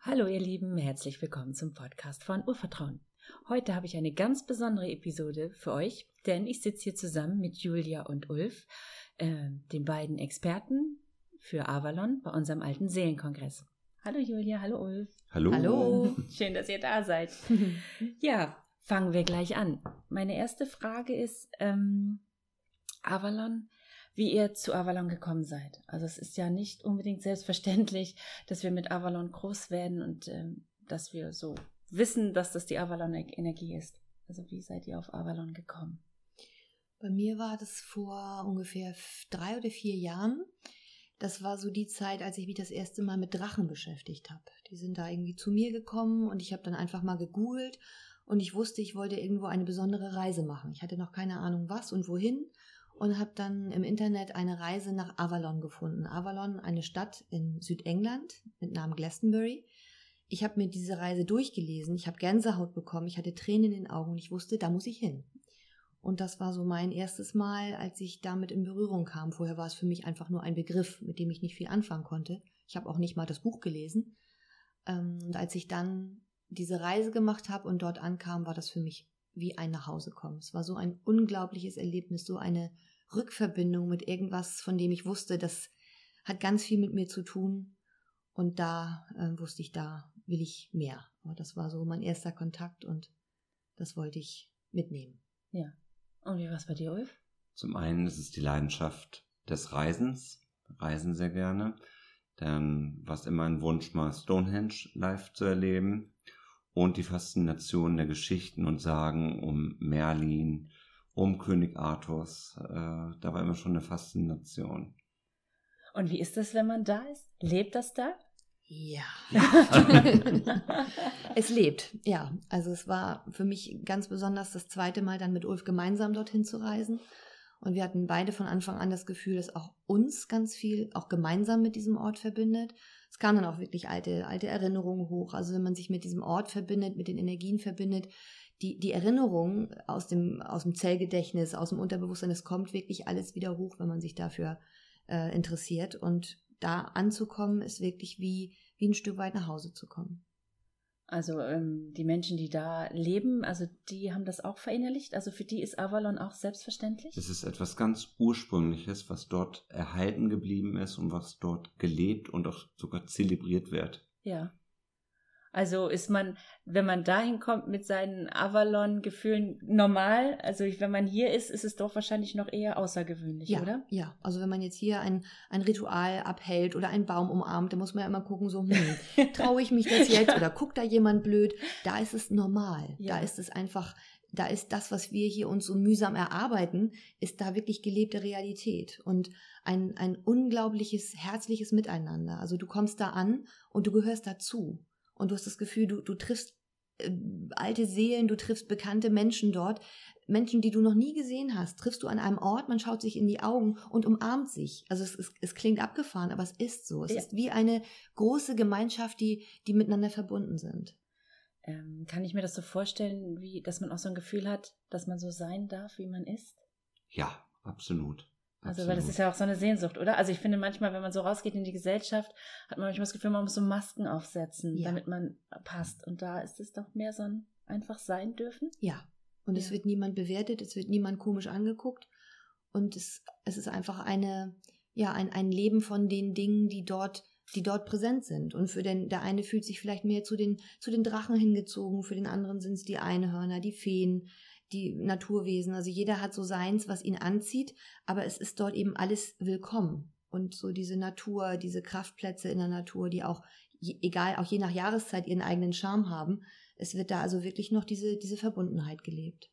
Hallo ihr Lieben, herzlich willkommen zum Podcast von Urvertrauen. Heute habe ich eine ganz besondere Episode für euch, denn ich sitze hier zusammen mit Julia und Ulf, äh, den beiden Experten für Avalon bei unserem alten Seelenkongress. Hallo Julia, hallo Ulf. Hallo. Hallo, schön, dass ihr da seid. ja, fangen wir gleich an. Meine erste Frage ist, ähm, Avalon, wie ihr zu Avalon gekommen seid. Also es ist ja nicht unbedingt selbstverständlich, dass wir mit Avalon groß werden und ähm, dass wir so wissen, dass das die Avalon-Energie ist. Also wie seid ihr auf Avalon gekommen? Bei mir war das vor ungefähr drei oder vier Jahren. Das war so die Zeit, als ich mich das erste Mal mit Drachen beschäftigt habe. Die sind da irgendwie zu mir gekommen und ich habe dann einfach mal gegoogelt und ich wusste, ich wollte irgendwo eine besondere Reise machen. Ich hatte noch keine Ahnung was und wohin und habe dann im Internet eine Reise nach Avalon gefunden. Avalon, eine Stadt in Südengland mit Namen Glastonbury. Ich habe mir diese Reise durchgelesen, ich habe Gänsehaut bekommen, ich hatte Tränen in den Augen und ich wusste, da muss ich hin. Und das war so mein erstes Mal, als ich damit in Berührung kam. Vorher war es für mich einfach nur ein Begriff, mit dem ich nicht viel anfangen konnte. Ich habe auch nicht mal das Buch gelesen. Ähm, und als ich dann diese Reise gemacht habe und dort ankam, war das für mich wie ein Nachhausekommen. Es war so ein unglaubliches Erlebnis, so eine Rückverbindung mit irgendwas, von dem ich wusste, das hat ganz viel mit mir zu tun. Und da äh, wusste ich, da will ich mehr. Aber das war so mein erster Kontakt und das wollte ich mitnehmen. Ja. Und wie war es bei dir, Ulf? Zum einen ist es die Leidenschaft des Reisens. Reisen sehr gerne. Dann war es immer ein Wunsch, mal Stonehenge live zu erleben. Und die Faszination der Geschichten und Sagen um Merlin, um König Arthurs. Äh, da war immer schon eine Faszination. Und wie ist das, wenn man da ist? Lebt das da? Ja. es lebt, ja. Also es war für mich ganz besonders das zweite Mal dann mit Ulf gemeinsam dorthin zu reisen. Und wir hatten beide von Anfang an das Gefühl, dass auch uns ganz viel auch gemeinsam mit diesem Ort verbindet. Es kamen dann auch wirklich alte, alte Erinnerungen hoch. Also wenn man sich mit diesem Ort verbindet, mit den Energien verbindet, die, die Erinnerung aus dem, aus dem Zellgedächtnis, aus dem Unterbewusstsein, es kommt wirklich alles wieder hoch, wenn man sich dafür äh, interessiert. Und da anzukommen, ist wirklich wie, wie ein Stück weit nach Hause zu kommen. Also ähm, die Menschen, die da leben, also die haben das auch verinnerlicht. Also für die ist Avalon auch selbstverständlich. Es ist etwas ganz Ursprüngliches, was dort erhalten geblieben ist und was dort gelebt und auch sogar zelebriert wird. Ja. Also ist man, wenn man dahin kommt mit seinen Avalon-Gefühlen normal, also wenn man hier ist, ist es doch wahrscheinlich noch eher außergewöhnlich, ja, oder? Ja, also wenn man jetzt hier ein, ein Ritual abhält oder einen Baum umarmt, dann muss man ja immer gucken, so, hm, traue ich mich das jetzt oder guckt da jemand blöd? Da ist es normal. Ja. Da ist es einfach, da ist das, was wir hier uns so mühsam erarbeiten, ist da wirklich gelebte Realität und ein, ein unglaubliches, herzliches Miteinander. Also du kommst da an und du gehörst dazu und du hast das Gefühl, du, du triffst äh, alte Seelen, du triffst bekannte Menschen dort, Menschen, die du noch nie gesehen hast, triffst du an einem Ort, man schaut sich in die Augen und umarmt sich. Also es, es, es klingt abgefahren, aber es ist so. Es ja. ist wie eine große Gemeinschaft, die, die miteinander verbunden sind. Ähm, kann ich mir das so vorstellen, wie, dass man auch so ein Gefühl hat, dass man so sein darf, wie man ist? Ja, absolut. Also, weil das ist ja auch so eine Sehnsucht, oder? Also, ich finde manchmal, wenn man so rausgeht in die Gesellschaft, hat man manchmal das Gefühl, man muss so Masken aufsetzen, ja. damit man passt. Und da ist es doch mehr so ein einfach sein dürfen. Ja. Und ja. es wird niemand bewertet, es wird niemand komisch angeguckt. Und es, es ist einfach eine, ja, ein, ein Leben von den Dingen, die dort, die dort präsent sind. Und für den, der eine fühlt sich vielleicht mehr zu den, zu den Drachen hingezogen, für den anderen sind es die Einhörner, die Feen, die Naturwesen. Also jeder hat so seins, was ihn anzieht, aber es ist dort eben alles willkommen. Und so diese Natur, diese Kraftplätze in der Natur, die auch, egal, auch je nach Jahreszeit ihren eigenen Charme haben. Es wird da also wirklich noch diese, diese Verbundenheit gelebt.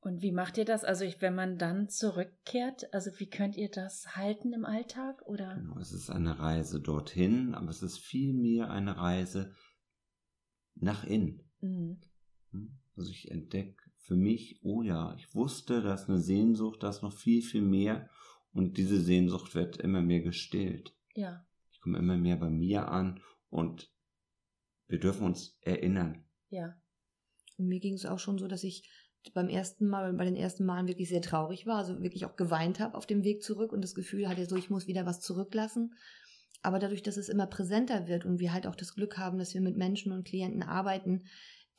Und wie macht ihr das? Also ich, wenn man dann zurückkehrt, also wie könnt ihr das halten im Alltag? Oder? Genau, es ist eine Reise dorthin, aber es ist vielmehr eine Reise nach innen. Mhm. Hm? Also ich entdecke für mich, oh ja, ich wusste, da ist eine Sehnsucht, da ist noch viel, viel mehr und diese Sehnsucht wird immer mehr gestillt. Ja. Ich komme immer mehr bei mir an und wir dürfen uns erinnern. Ja. Und mir ging es auch schon so, dass ich beim ersten Mal, bei den ersten Malen wirklich sehr traurig war, also wirklich auch geweint habe auf dem Weg zurück und das Gefühl hatte, so ich muss wieder was zurücklassen. Aber dadurch, dass es immer präsenter wird und wir halt auch das Glück haben, dass wir mit Menschen und Klienten arbeiten,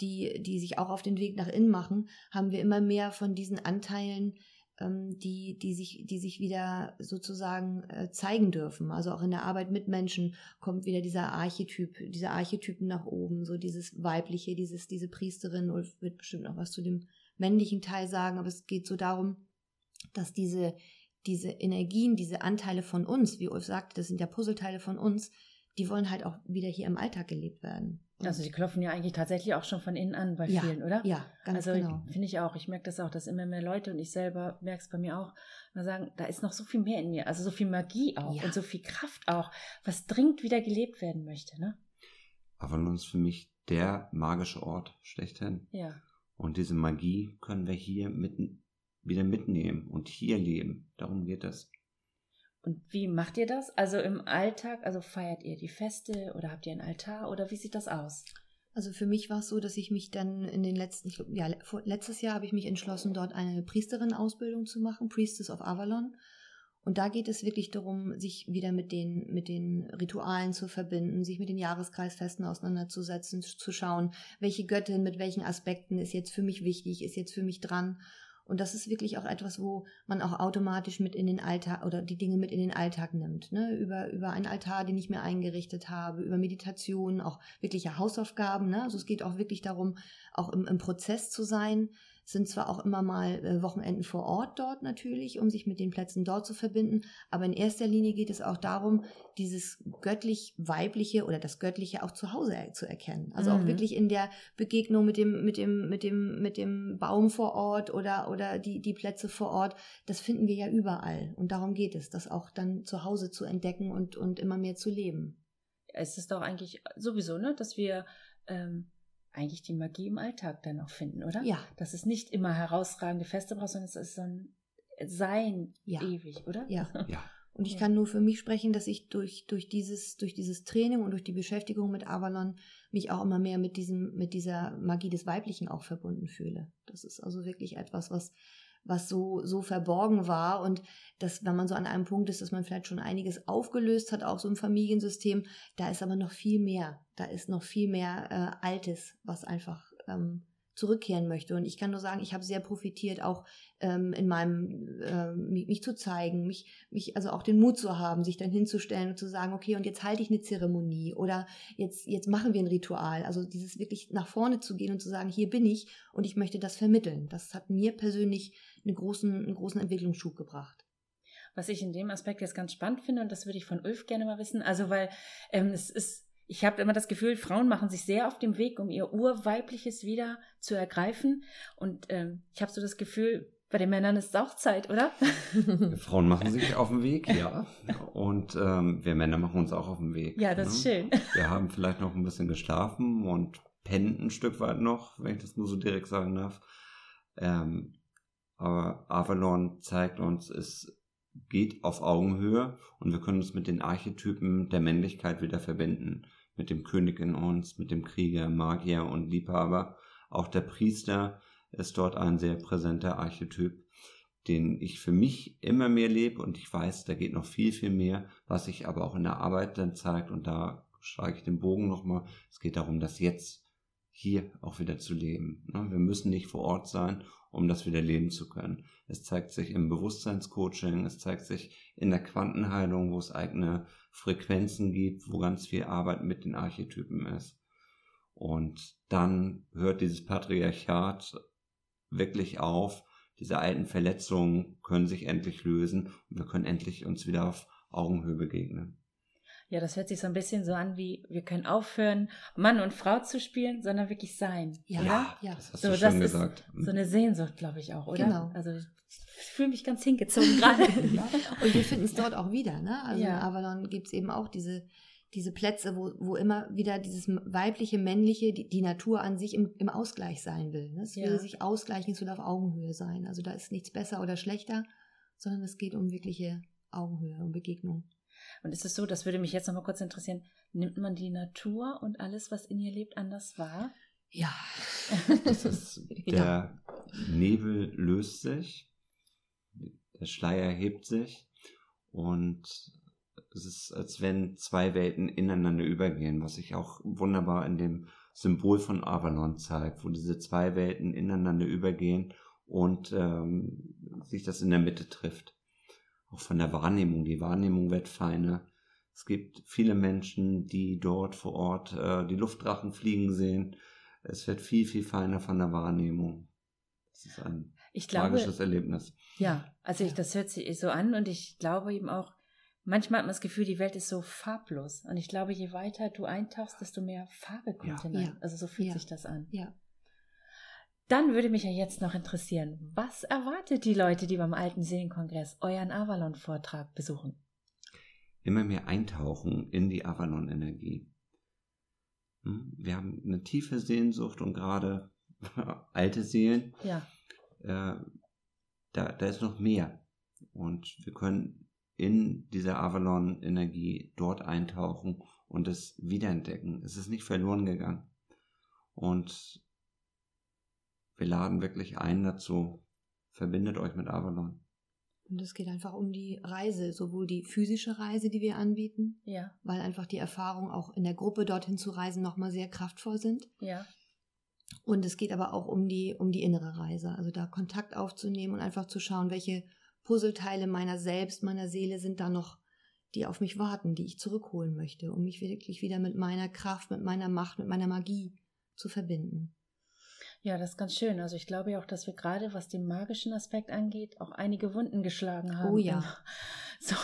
die, die sich auch auf den Weg nach innen machen, haben wir immer mehr von diesen Anteilen, ähm, die, die, sich, die sich wieder sozusagen äh, zeigen dürfen. Also auch in der Arbeit mit Menschen kommt wieder dieser Archetyp, diese Archetypen nach oben, so dieses weibliche, dieses, diese Priesterin, Ulf wird bestimmt noch was zu dem männlichen Teil sagen, aber es geht so darum, dass diese, diese Energien, diese Anteile von uns, wie Ulf sagte, das sind ja Puzzleteile von uns, die wollen halt auch wieder hier im Alltag gelebt werden. Also die klopfen ja eigentlich tatsächlich auch schon von innen an bei ja, vielen, oder? Ja, ganz also genau. finde ich auch. Ich merke das auch, dass immer mehr Leute und ich selber merke es bei mir auch, mal sagen, da ist noch so viel mehr in mir, also so viel Magie auch Ja. und so viel Kraft auch, was dringend wieder gelebt werden möchte, ne? Avalon ist für mich der magische Ort schlechthin. Ja. Und diese Magie können wir hier mitten, wieder mitnehmen und hier leben. Darum geht es. Und wie macht ihr das? Also im Alltag, also feiert ihr die Feste oder habt ihr einen Altar oder wie sieht das aus? Also für mich war es so, dass ich mich dann in den letzten, ich ja, letztes Jahr habe ich mich entschlossen, dort eine Priesterin-Ausbildung zu machen, Priestess of Avalon. Und da geht es wirklich darum, sich wieder mit den, mit den Ritualen zu verbinden, sich mit den Jahreskreisfesten auseinanderzusetzen, zu schauen, welche Göttin mit welchen Aspekten ist jetzt für mich wichtig, ist jetzt für mich dran. Und das ist wirklich auch etwas, wo man auch automatisch mit in den Alltag oder die Dinge mit in den Alltag nimmt. Ne? Über, über einen Altar, den ich mir eingerichtet habe, über Meditation, auch wirkliche Hausaufgaben. Ne? Also es geht auch wirklich darum, auch im, im Prozess zu sein. Sind zwar auch immer mal äh, Wochenenden vor Ort dort natürlich, um sich mit den Plätzen dort zu verbinden, aber in erster Linie geht es auch darum, dieses göttlich-weibliche oder das Göttliche auch zu Hause zu erkennen. Also auch Mhm. wirklich in der Begegnung mit dem, mit dem, mit dem, mit dem Baum vor Ort oder, oder die, die Plätze vor Ort. Das finden wir ja überall. Und darum geht es, das auch dann zu Hause zu entdecken und, und immer mehr zu leben. Es ist doch eigentlich sowieso, ne, dass wir ähm, eigentlich die Magie im Alltag dann auch finden, oder? Ja. Dass es nicht immer herausragende Feste braucht, sondern es ist so ein Sein Ja. ewig, oder? Ja. Ja. Und ich kann nur für mich sprechen, dass ich durch, durch, dieses, durch dieses Training und durch die Beschäftigung mit Avalon mich auch immer mehr mit, diesem, mit dieser Magie des Weiblichen auch verbunden fühle. Das ist also wirklich etwas, was, was so, so verborgen war und dass, wenn man so an einem Punkt ist, dass man vielleicht schon einiges aufgelöst hat, auch so im Familiensystem, da ist aber noch viel mehr. Da ist noch viel mehr äh, Altes, was einfach ähm, zurückkehren möchte. Und ich kann nur sagen, ich habe sehr profitiert, auch ähm, in meinem, ähm, mich, mich zu zeigen, mich, mich, also auch den Mut zu haben, sich dann hinzustellen und zu sagen, okay, und jetzt halte ich eine Zeremonie oder jetzt, jetzt machen wir ein Ritual. Also dieses wirklich nach vorne zu gehen und zu sagen, hier bin ich und ich möchte das vermitteln. Das hat mir persönlich einen großen, einen großen Entwicklungsschub gebracht. Was ich in dem Aspekt jetzt ganz spannend finde, und das würde ich von Ulf gerne mal wissen, also weil ähm, es ist, ich habe immer das Gefühl, Frauen machen sich sehr auf dem Weg, um ihr Urweibliches wieder zu ergreifen. Und ähm, ich habe so das Gefühl, bei den Männern ist es auch Zeit, oder? Frauen machen sich auf den Weg, ja. Und ähm, wir Männer machen uns auch auf den Weg. Ja, das ist ne? schön. Wir haben vielleicht noch ein bisschen geschlafen und pennen ein Stück weit noch, wenn ich das nur so direkt sagen darf. Ähm, aber Avalon zeigt uns, es geht auf Augenhöhe und wir können uns mit den Archetypen der Männlichkeit wieder verbinden. Mit dem König in uns, mit dem Krieger, Magier und Liebhaber. Auch der Priester ist dort ein sehr präsenter Archetyp, den ich für mich immer mehr lebe und ich weiß, da geht noch viel, viel mehr, was sich aber auch in der Arbeit dann zeigt und da schlage ich den Bogen nochmal. Es geht darum, das jetzt hier auch wieder zu leben. ne? Wir müssen nicht vor Ort sein, um das wieder leben zu können. Es zeigt sich im Bewusstseinscoaching, es zeigt sich in der Quantenheilung, wo es eigene Frequenzen gibt, wo ganz viel Arbeit mit den Archetypen ist. Und dann hört dieses Patriarchat wirklich auf. Diese alten Verletzungen können sich endlich lösen und wir können endlich uns wieder auf Augenhöhe begegnen. Ja, das hört sich so ein bisschen so an, wie wir können aufhören, Mann und Frau zu spielen, sondern wirklich sein. Ja, oder? ja. das hast So, du ist gesagt. So eine Sehnsucht, glaube ich auch, oder? Genau. Also ich fühle mich ganz hingezogen gerade. Und wir finden es dort auch wieder. Ne? Also Ja. in Avalon gibt es eben auch diese, diese Plätze, wo, wo immer wieder dieses weibliche, männliche, die, die Natur an sich im, im Ausgleich sein will. Ne? Es Ja. will sich ausgleichen, es will auf Augenhöhe sein. Also da ist nichts besser oder schlechter, sondern es geht um wirkliche Augenhöhe, um Begegnung. Und ist es so, das würde mich jetzt noch mal kurz interessieren, nimmt man die Natur und alles, was in ihr lebt, anders wahr? Ja. Das ist, der Nebel löst sich, der Schleier hebt sich und es ist, als wenn zwei Welten ineinander übergehen, was sich auch wunderbar in dem Symbol von Avalon zeigt, wo diese zwei Welten ineinander übergehen und ähm, sich das in der Mitte trifft. Auch von der Wahrnehmung. Die Wahrnehmung wird feiner. Es gibt viele Menschen, die dort vor Ort äh, die Luftdrachen fliegen sehen. Es wird viel, viel feiner von der Wahrnehmung. Das ist ein ich glaube, magisches Erlebnis. Ja, also ich, das hört sich so an und ich glaube eben auch, manchmal hat man das Gefühl, die Welt ist so farblos. Und ich glaube, je weiter du eintauchst, desto mehr Farbe kommt ja. hinein. Ja. Also so fühlt Ja. sich das an. Ja. Dann würde mich ja jetzt noch interessieren, was erwartet die Leute, die beim Alten Seelenkongress euren Avalon-Vortrag besuchen? Immer mehr eintauchen in die Avalon-Energie. Hm, Wir haben eine tiefe Sehnsucht und gerade alte Seelen, Ja, äh, da, da ist noch mehr. Und wir können in dieser Avalon-Energie dort eintauchen und es wiederentdecken. Es ist nicht verloren gegangen. Und wir laden wirklich ein dazu, verbindet euch mit Avalon. Und es geht einfach um die Reise, sowohl die physische Reise, die wir anbieten, ja, weil einfach die Erfahrungen auch in der Gruppe dorthin zu reisen nochmal sehr kraftvoll sind. ja. Und es geht aber auch um die, um die innere Reise, also da Kontakt aufzunehmen und einfach zu schauen, welche Puzzleteile meiner selbst, meiner Seele sind da noch, die auf mich warten, die ich zurückholen möchte, um mich wirklich wieder mit meiner Kraft, mit meiner Macht, mit meiner Magie zu verbinden. Ja, das ist ganz schön. Also ich glaube ja auch, dass wir gerade, was den magischen Aspekt angeht, auch einige Wunden geschlagen haben. Oh ja. Im, so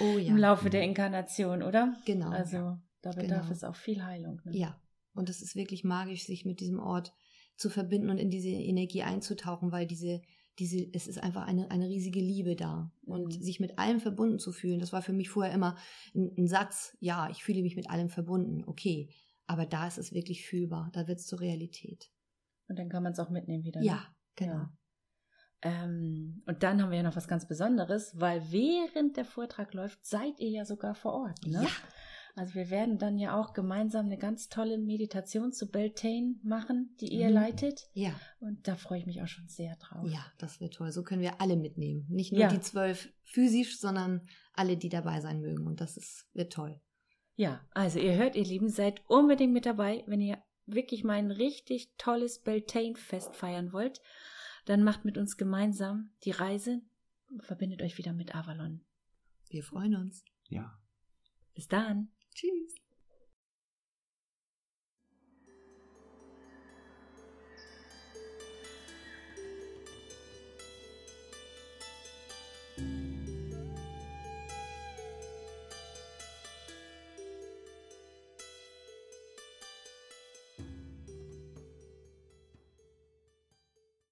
Oh ja. im Laufe der Inkarnation, oder? Genau. Also da bedarf Genau. es auch viel Heilung. Ne? Ja, und es ist wirklich magisch, sich mit diesem Ort zu verbinden und in diese Energie einzutauchen, weil diese, diese, es ist einfach eine, eine riesige Liebe da. Und Mhm. sich mit allem verbunden zu fühlen, das war für mich vorher immer ein, ein Satz, ja, ich fühle mich mit allem verbunden, okay. Aber da ist es wirklich fühlbar, da wird es zur Realität. Und dann kann man es auch mitnehmen wieder. Ne? Ja, genau. Ja. Ähm, und dann haben wir ja noch was ganz Besonderes, weil während der Vortrag läuft, seid ihr ja sogar vor Ort. Ne? Ja. Also wir werden dann ja auch gemeinsam eine ganz tolle Meditation zu Beltane machen, die ihr Mhm. leitet. Ja, Und da freue ich mich auch schon sehr drauf. ja, das wird toll. So können wir alle mitnehmen. Nicht nur Ja. die zwölf physisch, sondern alle, die dabei sein mögen. Und das ist, wird toll. Ja, also ihr hört, ihr Lieben, seid unbedingt mit dabei, wenn ihr wirklich mal ein richtig tolles Beltane-Fest feiern wollt. Dann macht mit uns gemeinsam die Reise und verbindet euch wieder mit Avalon. Wir freuen uns. Ja. Bis dann. Tschüss.